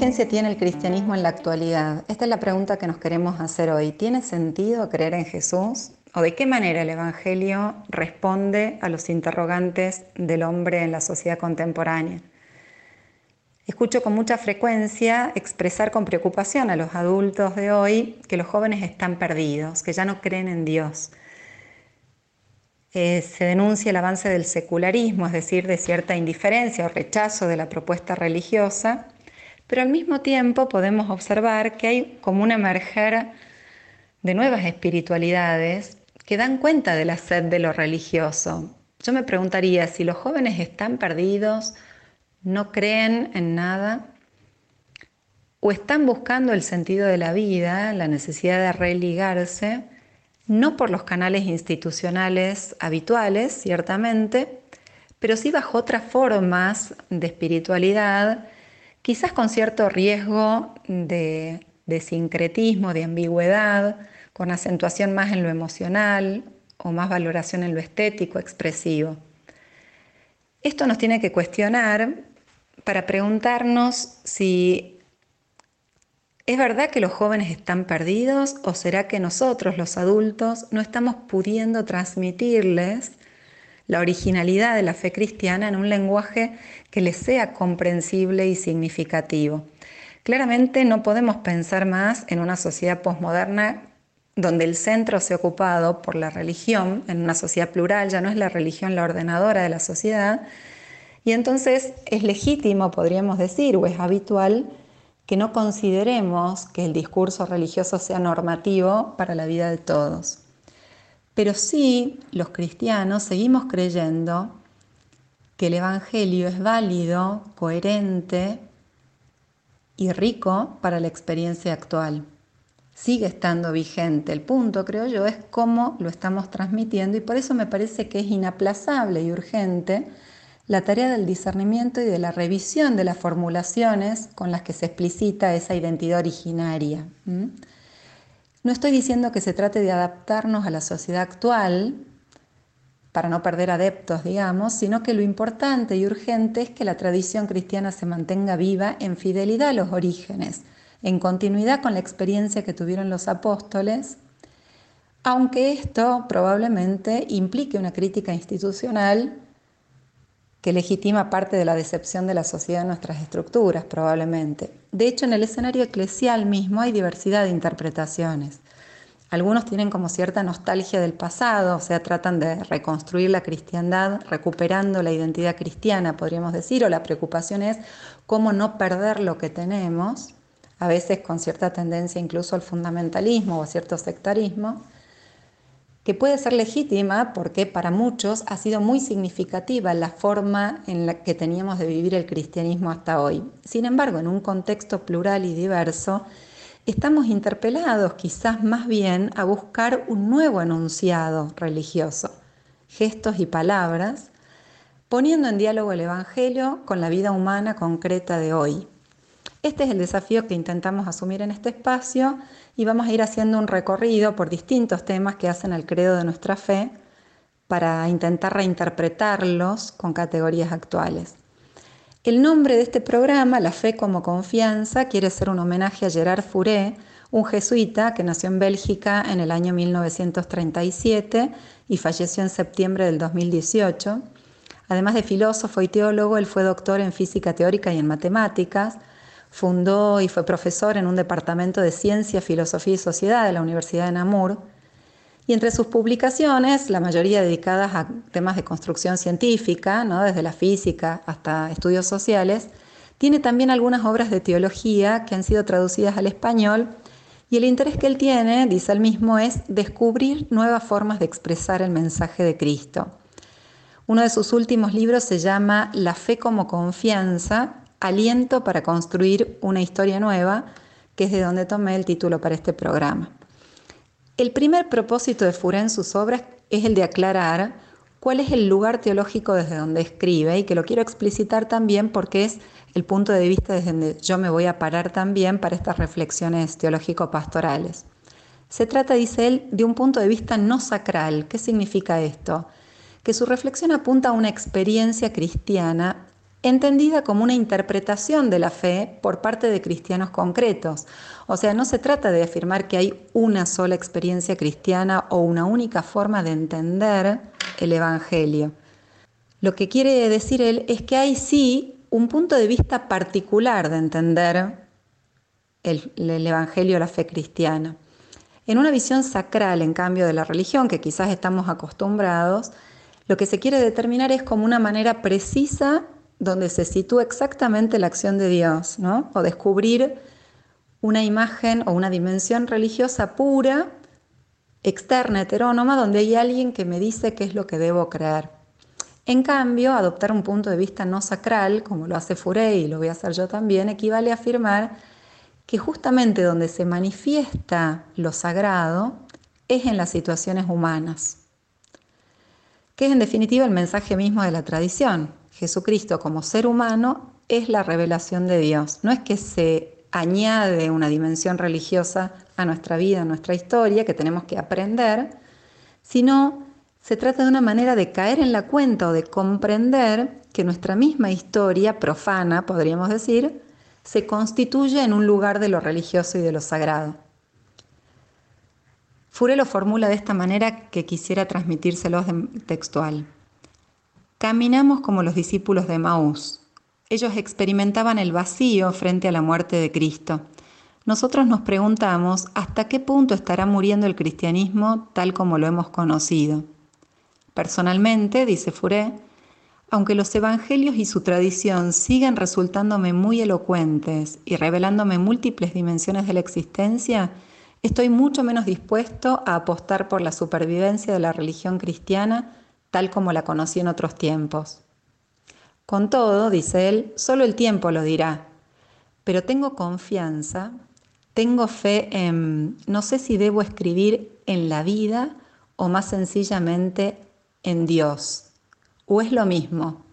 vigencia tiene el cristianismo en la actualidad? Esta es la pregunta que nos queremos hacer hoy. ¿Tiene sentido creer en Jesús? ¿O de qué manera el Evangelio responde a los interrogantes del hombre en la sociedad contemporánea? Escucho con mucha frecuencia expresar con preocupación a los adultos de hoy que los jóvenes están perdidos, que ya no creen en Dios. Eh, se denuncia el avance del secularismo, es decir, de cierta indiferencia o rechazo de la propuesta religiosa, pero al mismo tiempo podemos observar que hay como un emerger de nuevas espiritualidades que dan cuenta de la sed de lo religioso. Yo me preguntaría si los jóvenes están perdidos, no creen en nada, o están buscando el sentido de la vida, la necesidad de religarse, no por los canales institucionales habituales, ciertamente, pero sí bajo otras formas de espiritualidad quizás con cierto riesgo de, sincretismo, de ambigüedad, con acentuación más en lo emocional o más valoración en lo estético, expresivo. Esto nos tiene que cuestionar para preguntarnos si es verdad que los jóvenes están perdidos o será que nosotros, los adultos, no estamos pudiendo transmitirles la originalidad de la fe cristiana en un lenguaje que les sea comprensible y significativo. Claramente no podemos pensar más en una sociedad posmoderna donde el centro sea ocupado por la religión, en una sociedad plural, ya no es la religión la ordenadora de la sociedad, y entonces es legítimo, podríamos decir, o es habitual, que no consideremos que el discurso religioso sea normativo para la vida de todos. Pero sí, los cristianos seguimos creyendo que el Evangelio es válido, coherente y rico para la experiencia actual. Sigue estando vigente. El punto, creo yo, es cómo lo estamos transmitiendo y por eso me parece que es inaplazable y urgente la tarea del discernimiento y de la revisión de las formulaciones con las que se explicita esa identidad originaria. No estoy diciendo que se trate de adaptarnos a la sociedad actual para no perder adeptos, digamos, sino que lo importante y urgente es que la tradición cristiana se mantenga viva en fidelidad a los orígenes, en continuidad con la experiencia que tuvieron los apóstoles, aunque esto probablemente implique una crítica institucional que legitima parte de la decepción de la sociedad en nuestras estructuras, probablemente. De hecho, en el escenario eclesial mismo hay diversidad de interpretaciones. Algunos tienen como cierta nostalgia del pasado, o sea, tratan de reconstruir la cristiandad recuperando la identidad cristiana, podríamos decir, o la preocupación es cómo no perder lo que tenemos, a veces con cierta tendencia incluso al fundamentalismo o a cierto sectarismo que puede ser legítima porque para muchos ha sido muy significativa la forma en la que teníamos de vivir el cristianismo hasta hoy. Sin embargo, en un contexto plural y diverso, estamos interpelados quizás más bien a buscar un nuevo enunciado religioso, gestos y palabras, poniendo en diálogo el Evangelio con la vida humana concreta de hoy. Este es el desafío que intentamos asumir en este espacio y vamos a ir haciendo un recorrido por distintos temas que hacen al credo de nuestra fe para intentar reinterpretarlos con categorías actuales. El nombre de este programa, La Fe como Confianza, quiere ser un homenaje a Gerard Fouré, un jesuita que nació en Bélgica en el año 1937 y falleció en septiembre del 2018. Además de filósofo y teólogo, él fue doctor en física teórica y en matemáticas, Fundó y fue profesor en un departamento de Ciencia, Filosofía y Sociedad de la Universidad de Namur. Y entre sus publicaciones, la mayoría dedicadas a temas de construcción científica, ¿no? desde la física hasta estudios sociales, tiene también algunas obras de teología que han sido traducidas al español y el interés que él tiene, dice él mismo, es descubrir nuevas formas de expresar el mensaje de Cristo. Uno de sus últimos libros se llama La fe como confianza aliento para construir una historia nueva, que es de donde tomé el título para este programa. El primer propósito de Furé en sus obras es el de aclarar cuál es el lugar teológico desde donde escribe y que lo quiero explicitar también porque es el punto de vista desde donde yo me voy a parar también para estas reflexiones teológico-pastorales. Se trata, dice él, de un punto de vista no sacral. ¿Qué significa esto? Que su reflexión apunta a una experiencia cristiana entendida como una interpretación de la fe por parte de cristianos concretos. O sea, no se trata de afirmar que hay una sola experiencia cristiana o una única forma de entender el Evangelio. Lo que quiere decir él es que hay sí un punto de vista particular de entender el, el Evangelio, la fe cristiana. En una visión sacral, en cambio, de la religión, que quizás estamos acostumbrados, lo que se quiere determinar es como una manera precisa donde se sitúa exactamente la acción de Dios, ¿no? O descubrir una imagen o una dimensión religiosa pura, externa, heterónoma, donde hay alguien que me dice qué es lo que debo creer. En cambio, adoptar un punto de vista no sacral, como lo hace Furey y lo voy a hacer yo también, equivale a afirmar que justamente donde se manifiesta lo sagrado es en las situaciones humanas, que es en definitiva el mensaje mismo de la tradición, Jesucristo como ser humano es la revelación de Dios. No es que se añade una dimensión religiosa a nuestra vida, a nuestra historia, que tenemos que aprender, sino se trata de una manera de caer en la cuenta o de comprender que nuestra misma historia profana, podríamos decir, se constituye en un lugar de lo religioso y de lo sagrado. Fure lo formula de esta manera que quisiera transmitírselos textual. Caminamos como los discípulos de Maús. Ellos experimentaban el vacío frente a la muerte de Cristo. Nosotros nos preguntamos hasta qué punto estará muriendo el cristianismo tal como lo hemos conocido. Personalmente, dice Furé, aunque los evangelios y su tradición siguen resultándome muy elocuentes y revelándome múltiples dimensiones de la existencia, estoy mucho menos dispuesto a apostar por la supervivencia de la religión cristiana tal como la conocí en otros tiempos. Con todo, dice él, solo el tiempo lo dirá, pero tengo confianza, tengo fe en, no sé si debo escribir en la vida o más sencillamente en Dios, o es lo mismo.